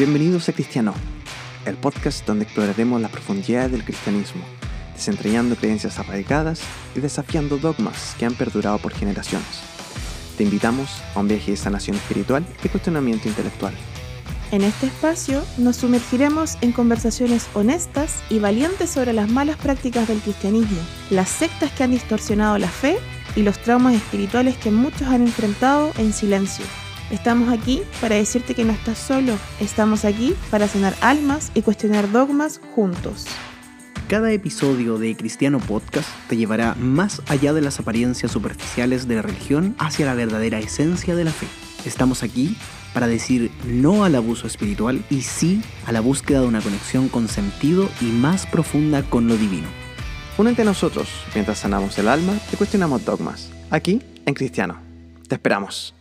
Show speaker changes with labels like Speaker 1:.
Speaker 1: Bienvenidos a Cristiano, el podcast donde exploraremos las profundidades del cristianismo, desentrañando creencias arraigadas y desafiando dogmas que han perdurado por generaciones. Te invitamos a un viaje de sanación espiritual y cuestionamiento intelectual.
Speaker 2: En este espacio nos sumergiremos en conversaciones honestas y valientes sobre las malas prácticas del cristianismo, las sectas que han distorsionado la fe y los traumas espirituales que muchos han enfrentado en silencio. Estamos aquí para decirte que no estás solo, estamos aquí para sanar almas y cuestionar dogmas juntos.
Speaker 3: Cada episodio de Cristiano Podcast te llevará más allá de las apariencias superficiales de la religión hacia la verdadera esencia de la fe. Estamos aquí para decir no al abuso espiritual y sí a la búsqueda de una conexión con sentido y más profunda con lo divino.
Speaker 1: Únete a nosotros mientras sanamos el alma y cuestionamos dogmas, aquí en Cristiano. Te esperamos.